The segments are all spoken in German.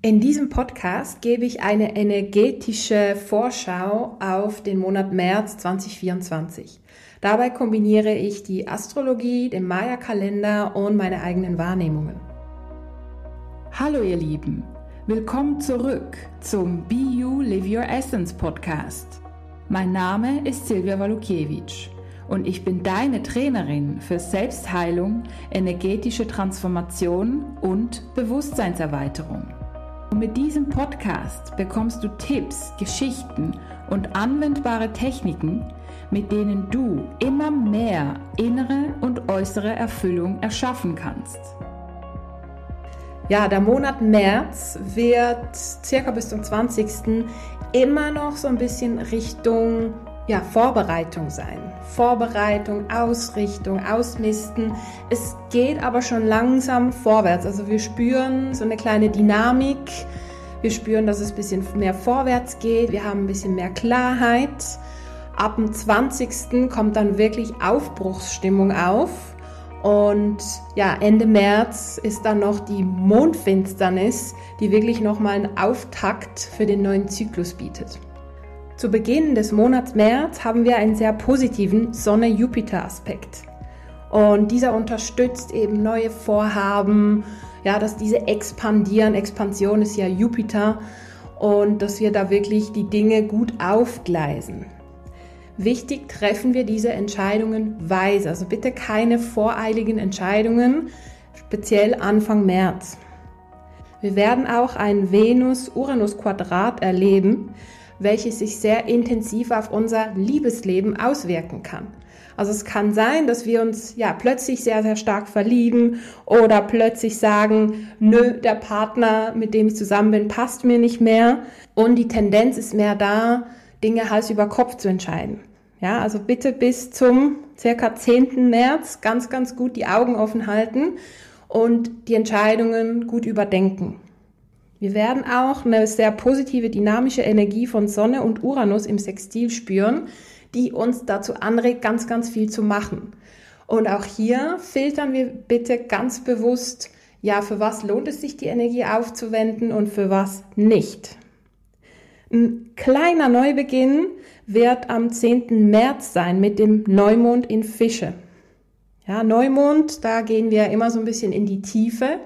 In diesem Podcast gebe ich eine energetische Vorschau auf den Monat März 2024. Dabei kombiniere ich die Astrologie, den Maya-Kalender und meine eigenen Wahrnehmungen. Hallo ihr Lieben, willkommen zurück zum Be You Live Your Essence Podcast. Mein Name ist Silvia Walukiewicz und ich bin deine Trainerin für Selbstheilung, energetische Transformation und Bewusstseinserweiterung. Und mit diesem Podcast bekommst du Tipps, Geschichten und anwendbare Techniken, mit denen du immer mehr innere und äußere Erfüllung erschaffen kannst. Ja, der Monat März wird circa bis zum 20. immer noch so ein bisschen Richtung ja, Vorbereitung sein. Vorbereitung, Ausrichtung, Ausmisten. Es geht aber schon langsam vorwärts. Also wir spüren so eine kleine Dynamik. Wir spüren, dass es ein bisschen mehr vorwärts geht. Wir haben ein bisschen mehr Klarheit. Ab dem 20. kommt dann wirklich Aufbruchsstimmung auf. Und ja, Ende März ist dann noch die Mondfinsternis, die wirklich nochmal einen Auftakt für den neuen Zyklus bietet. Zu Beginn des Monats März haben wir einen sehr positiven Sonne-Jupiter-Aspekt. Und dieser unterstützt eben neue Vorhaben, ja, dass diese expandieren. Expansion ist ja Jupiter und dass wir da wirklich die Dinge gut aufgleisen. Wichtig treffen wir diese Entscheidungen weise, also bitte keine voreiligen Entscheidungen, speziell Anfang März. Wir werden auch ein Venus-Uranus-Quadrat erleben, welches sich sehr intensiv auf unser Liebesleben auswirken kann. Also es kann sein, dass wir uns ja plötzlich sehr, sehr stark verlieben oder plötzlich sagen, nö, der Partner, mit dem ich zusammen bin, passt mir nicht mehr. Und die Tendenz ist mehr da, Dinge Hals über Kopf zu entscheiden. Ja, also bitte bis zum circa 10. März ganz, ganz gut die Augen offen halten und die Entscheidungen gut überdenken. Wir werden auch eine sehr positive dynamische Energie von Sonne und Uranus im Sextil spüren, die uns dazu anregt, ganz, ganz viel zu machen. Und auch hier filtern wir bitte ganz bewusst, ja, für was lohnt es sich, die Energie aufzuwenden und für was nicht. Ein kleiner Neubeginn wird am 10. März sein mit dem Neumond in Fische. Ja, Neumond, da gehen wir immer so ein bisschen in die Tiefe.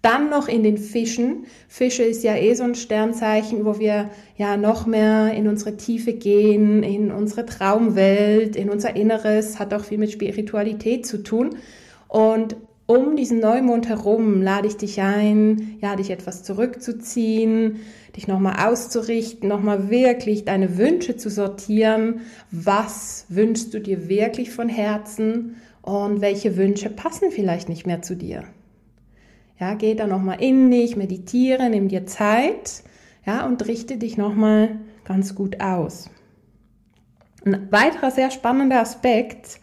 Dann noch in den Fischen. Fische ist ja eh so ein Sternzeichen, wo wir ja noch mehr in unsere Tiefe gehen, in unsere Traumwelt, in unser Inneres, hat auch viel mit Spiritualität zu tun. Und um diesen Neumond herum lade ich dich ein, ja, dich etwas zurückzuziehen, dich nochmal auszurichten, nochmal wirklich deine Wünsche zu sortieren. Was wünschst du dir wirklich von Herzen und welche Wünsche passen vielleicht nicht mehr zu dir? Ja, geh da nochmal in dich, meditiere, nimm dir Zeit, ja, und richte dich nochmal ganz gut aus. Ein weiterer sehr spannender Aspekt,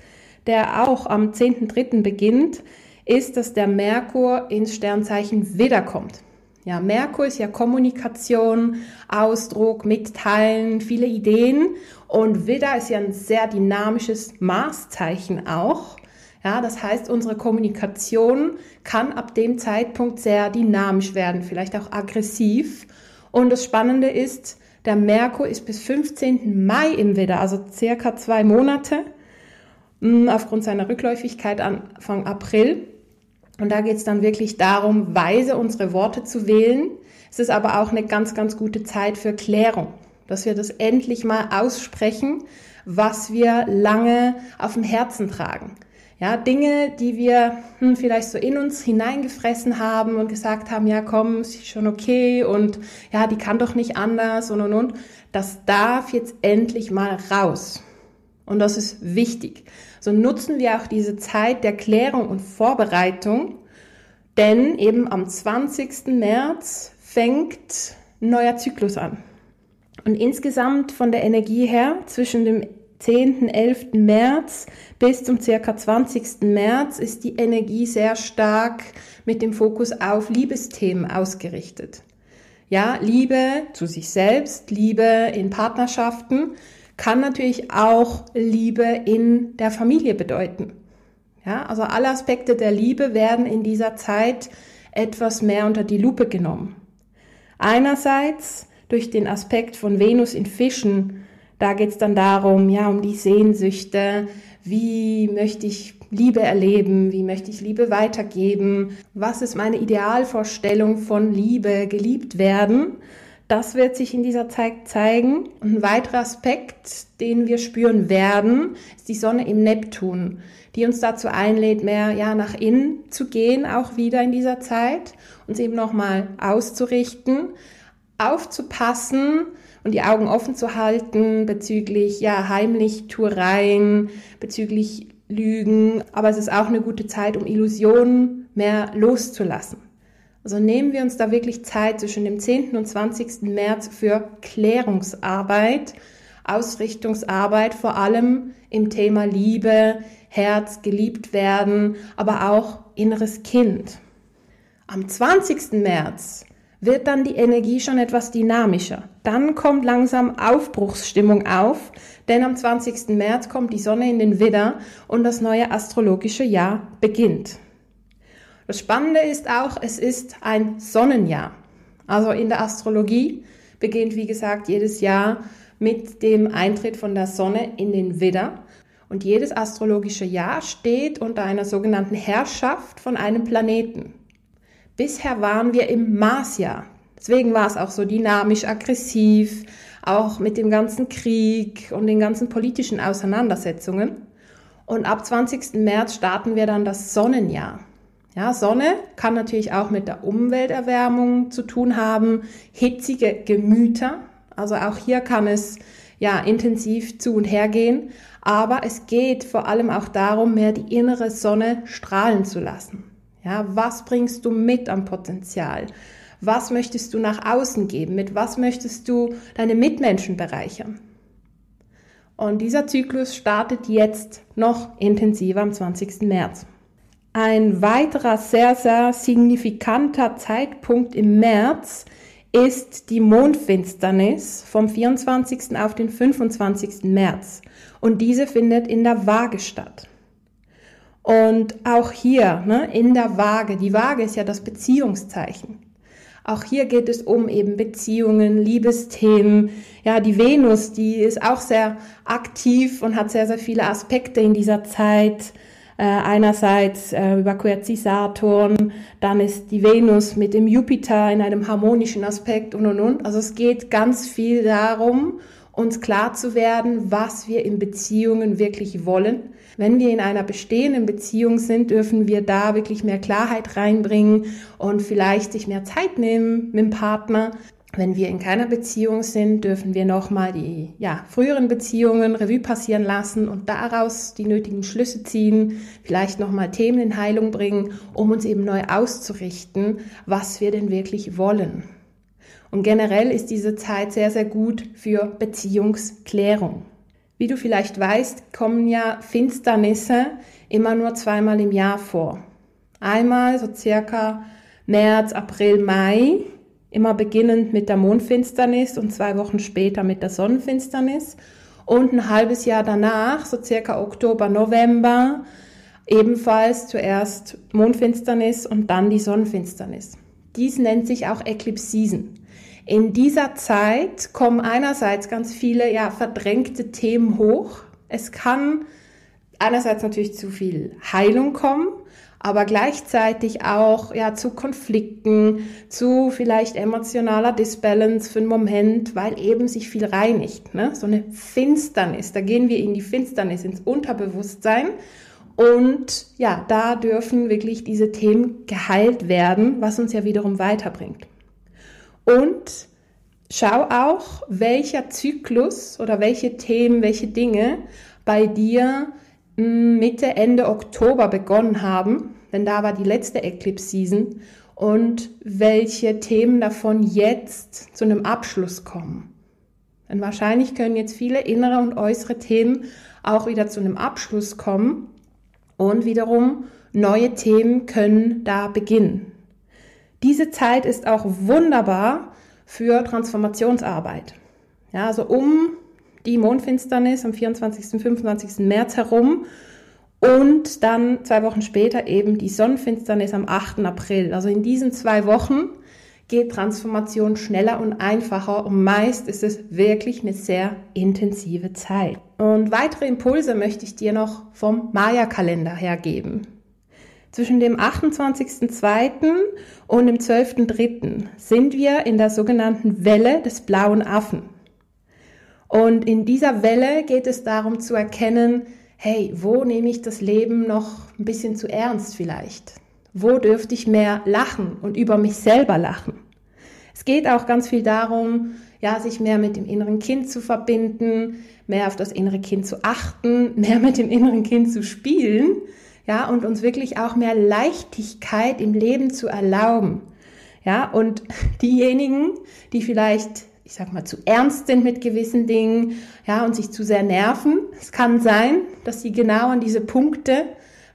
der auch am 10.3. beginnt, ist, dass der Merkur ins Sternzeichen Widder kommt. Ja, Merkur ist ja Kommunikation, Ausdruck, Mitteilen, viele Ideen und Widder ist ja ein sehr dynamisches Marszeichen auch. Ja, das heißt, unsere Kommunikation kann ab dem Zeitpunkt sehr dynamisch werden, vielleicht auch aggressiv. Und das Spannende ist, der Merkur ist bis 15. Mai im Widder, also circa zwei Monate, hm, aufgrund seiner Rückläufigkeit Anfang April. Und da geht es dann wirklich darum, weise unsere Worte zu wählen. Es ist aber auch eine ganz, ganz gute Zeit für Klärung, dass wir das endlich mal aussprechen, was wir lange auf dem Herzen tragen. Ja, Dinge, die wir hm, vielleicht so in uns hineingefressen haben und gesagt haben, ja komm, ist schon okay und ja, die kann doch nicht anders und und und. Das darf jetzt endlich mal raus. Und das ist wichtig. So nutzen wir auch diese Zeit der Klärung und Vorbereitung, denn eben am 20. März fängt ein neuer Zyklus an. Und insgesamt von der Energie her zwischen dem 10., 11. März bis zum circa 20. März ist die Energie sehr stark mit dem Fokus auf Liebesthemen ausgerichtet. Ja, Liebe zu sich selbst, Liebe in Partnerschaften kann natürlich auch Liebe in der Familie bedeuten. Ja, also alle Aspekte der Liebe werden in dieser Zeit etwas mehr unter die Lupe genommen. Einerseits durch den Aspekt von Venus in Fischen, da geht es dann darum, ja, um die Sehnsüchte, wie möchte ich Liebe erleben, wie möchte ich Liebe weitergeben, was ist meine Idealvorstellung von Liebe, geliebt werden. Das wird sich in dieser Zeit zeigen. Ein weiterer Aspekt, den wir spüren werden, ist die Sonne im Neptun, die uns dazu einlädt, mehr ja nach innen zu gehen, auch wieder in dieser Zeit, uns eben nochmal auszurichten, aufzupassen und die Augen offen zu halten bezüglich ja heimlich Tuereien, bezüglich Lügen. Aber es ist auch eine gute Zeit, um Illusionen mehr loszulassen. Also nehmen wir uns da wirklich Zeit zwischen dem 10. und 20. März für Klärungsarbeit, Ausrichtungsarbeit, vor allem im Thema Liebe, Herz, geliebt werden, aber auch inneres Kind. Am 20. März wird dann die Energie schon etwas dynamischer. Dann kommt langsam Aufbruchsstimmung auf, denn am 20. März kommt die Sonne in den Widder und das neue astrologische Jahr beginnt. Das Spannende ist auch, es ist ein Sonnenjahr. Also in der Astrologie beginnt, wie gesagt, jedes Jahr mit dem Eintritt von der Sonne in den Widder. Und jedes astrologische Jahr steht unter einer sogenannten Herrschaft von einem Planeten. Bisher waren wir im Marsjahr. Deswegen war es auch so dynamisch, aggressiv, auch mit dem ganzen Krieg und den ganzen politischen Auseinandersetzungen. Und ab 20. März starten wir dann das Sonnenjahr. Ja, Sonne kann natürlich auch mit der Umwelterwärmung zu tun haben, hitzige Gemüter. Also auch hier kann es ja intensiv zu und her gehen. Aber es geht vor allem auch darum, mehr die innere Sonne strahlen zu lassen. Ja, was bringst du mit am Potenzial? Was möchtest du nach außen geben? Mit was möchtest du deine Mitmenschen bereichern? Und dieser Zyklus startet jetzt noch intensiver am 20. März. Ein weiterer sehr, sehr signifikanter Zeitpunkt im März ist die Mondfinsternis vom 24. auf den 25. März. Und diese findet in der Waage statt. Und auch hier, ne, in der Waage, die Waage ist ja das Beziehungszeichen. Auch hier geht es um eben Beziehungen, Liebesthemen. Ja, die Venus, die ist auch sehr aktiv und hat sehr, sehr viele Aspekte in dieser Zeit. Äh, einerseits äh, überquert sie Saturn, dann ist die Venus mit dem Jupiter in einem harmonischen Aspekt und und und. Also es geht ganz viel darum, uns klar zu werden, was wir in Beziehungen wirklich wollen. Wenn wir in einer bestehenden Beziehung sind, dürfen wir da wirklich mehr Klarheit reinbringen und vielleicht sich mehr Zeit nehmen mit dem Partner, wenn wir in keiner Beziehung sind, dürfen wir nochmal die ja, früheren Beziehungen Revue passieren lassen und daraus die nötigen Schlüsse ziehen, vielleicht nochmal Themen in Heilung bringen, um uns eben neu auszurichten, was wir denn wirklich wollen. Und generell ist diese Zeit sehr, sehr gut für Beziehungsklärung. Wie du vielleicht weißt, kommen ja Finsternisse immer nur zweimal im Jahr vor. Einmal so circa März, April, Mai immer beginnend mit der Mondfinsternis und zwei Wochen später mit der Sonnenfinsternis und ein halbes Jahr danach, so circa Oktober, November, ebenfalls zuerst Mondfinsternis und dann die Sonnenfinsternis. Dies nennt sich auch Eclipse Season. In dieser Zeit kommen einerseits ganz viele ja, verdrängte Themen hoch. Es kann einerseits natürlich zu viel Heilung kommen, aber gleichzeitig auch ja zu Konflikten, zu vielleicht emotionaler Disbalance für einen Moment, weil eben sich viel reinigt. Ne? So eine Finsternis, da gehen wir in die Finsternis, ins Unterbewusstsein. Und ja, da dürfen wirklich diese Themen geheilt werden, was uns ja wiederum weiterbringt. Und schau auch, welcher Zyklus oder welche Themen, welche Dinge bei dir Mitte, Ende Oktober begonnen haben, denn da war die letzte Eclipse Season und welche Themen davon jetzt zu einem Abschluss kommen. Denn wahrscheinlich können jetzt viele innere und äußere Themen auch wieder zu einem Abschluss kommen und wiederum neue Themen können da beginnen. Diese Zeit ist auch wunderbar für Transformationsarbeit. Ja, also um die Mondfinsternis am 24. 25. März herum und dann zwei Wochen später eben die Sonnenfinsternis am 8. April. Also in diesen zwei Wochen geht Transformation schneller und einfacher und meist ist es wirklich eine sehr intensive Zeit. Und weitere Impulse möchte ich dir noch vom Maya-Kalender hergeben. Zwischen dem 28.02. und dem 12.03. sind wir in der sogenannten Welle des blauen Affen. Und in dieser Welle geht es darum zu erkennen, hey, wo nehme ich das Leben noch ein bisschen zu ernst vielleicht? Wo dürfte ich mehr lachen und über mich selber lachen? Es geht auch ganz viel darum, ja, sich mehr mit dem inneren Kind zu verbinden, mehr auf das innere Kind zu achten, mehr mit dem inneren Kind zu spielen ja, und uns wirklich auch mehr Leichtigkeit im Leben zu erlauben. Ja, und diejenigen, die vielleicht, ich sag mal, zu ernst sind mit gewissen Dingen, ja, und sich zu sehr nerven, es kann sein, dass sie genau an diese Punkte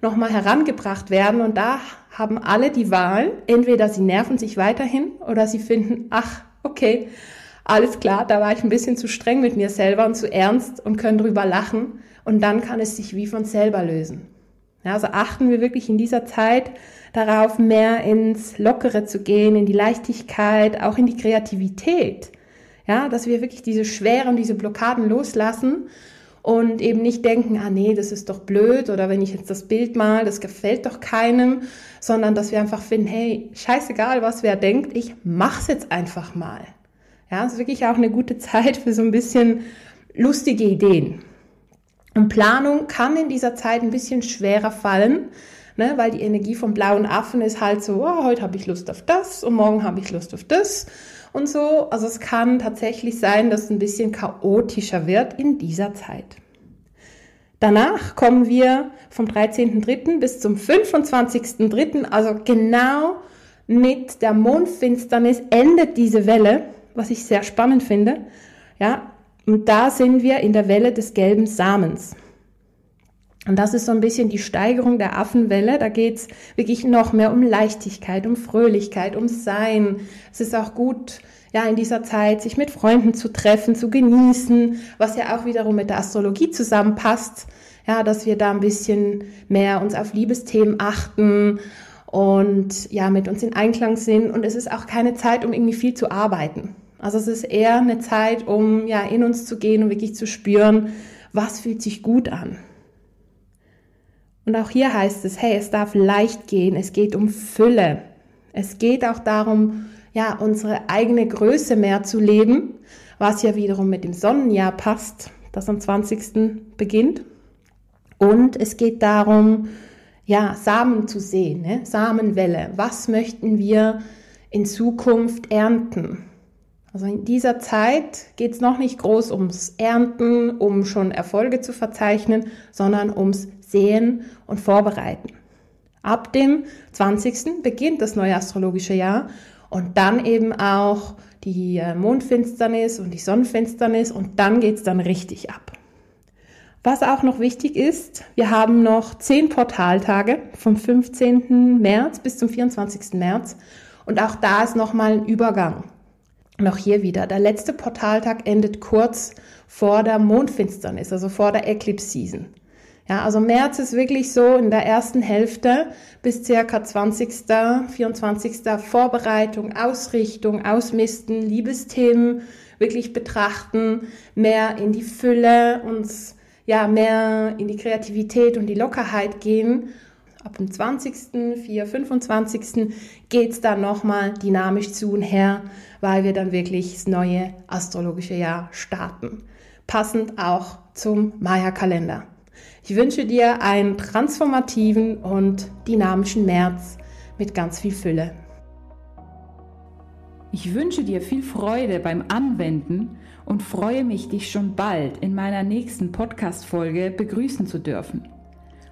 nochmal herangebracht werden und da haben alle die Wahl, entweder sie nerven sich weiterhin oder sie finden, ach, okay, alles klar, da war ich ein bisschen zu streng mit mir selber und zu ernst und können drüber lachen und dann kann es sich wie von selber lösen. Ja, also achten wir wirklich in dieser Zeit darauf, mehr ins Lockere zu gehen, in die Leichtigkeit, auch in die Kreativität. Ja, dass wir wirklich diese Schwere und diese Blockaden loslassen und eben nicht denken, ah nee, das ist doch blöd oder wenn ich jetzt das Bild mal, das gefällt doch keinem, sondern dass wir einfach finden, hey, scheißegal, was wer denkt, ich mach's jetzt einfach mal. Ja, es ist wirklich auch eine gute Zeit für so ein bisschen lustige Ideen. Und Planung kann in dieser Zeit ein bisschen schwerer fallen, ne, weil die Energie vom blauen Affen ist halt so, oh, heute habe ich Lust auf das und morgen habe ich Lust auf das und so. Also es kann tatsächlich sein, dass es ein bisschen chaotischer wird in dieser Zeit. Danach kommen wir vom 13.3. bis zum 25.3., also genau mit der Mondfinsternis endet diese Welle, was ich sehr spannend finde. Ja, und da sind wir in der Welle des gelben Samens. Und das ist so ein bisschen die Steigerung der Affenwelle. Da geht's wirklich noch mehr um Leichtigkeit, um Fröhlichkeit, um Sein. Es ist auch gut, ja, in dieser Zeit sich mit Freunden zu treffen, zu genießen, was ja auch wiederum mit der Astrologie zusammenpasst. Ja, dass wir da ein bisschen mehr uns auf Liebesthemen achten und ja, mit uns in Einklang sind. Und es ist auch keine Zeit, um irgendwie viel zu arbeiten. Also es ist eher eine Zeit, um ja in uns zu gehen und wirklich zu spüren, was fühlt sich gut an. Und auch hier heißt es, hey, es darf leicht gehen, es geht um Fülle. Es geht auch darum, ja, unsere eigene Größe mehr zu leben, was ja wiederum mit dem Sonnenjahr passt, das am 20. beginnt. Und es geht darum, ja, Samen zu sehen, ne? Samenwelle. Was möchten wir in Zukunft ernten? Also in dieser Zeit geht es noch nicht groß ums Ernten, um schon Erfolge zu verzeichnen, sondern ums Sehen und Vorbereiten. Ab dem 20. beginnt das neue astrologische Jahr und dann eben auch die äh, Mondfinsternis und die Sonnenfinsternis und dann geht's dann richtig ab. Was auch noch wichtig ist, wir haben noch zehn Portaltage vom 15. März bis zum 24. März und auch da ist nochmal ein Übergang. Noch hier wieder, der letzte Portaltag endet kurz vor der Mondfinsternis, also vor der Eclipse Season. Ja, also März ist wirklich so in der ersten Hälfte bis circa 20., 24. Vorbereitung, Ausrichtung, Ausmisten, Liebesthemen wirklich betrachten, mehr in die Fülle, uns ja mehr in die Kreativität und die Lockerheit gehen ab dem 20., 4., 25. geht's dann nochmal dynamisch zu und her, weil wir dann wirklich das neue astrologische Jahr starten. Passend auch zum Maya-Kalender. Ich wünsche dir einen transformativen und dynamischen März mit ganz viel Fülle. Ich wünsche dir viel Freude beim Anwenden und freue mich, dich schon bald in meiner nächsten Podcast-Folge begrüßen zu dürfen.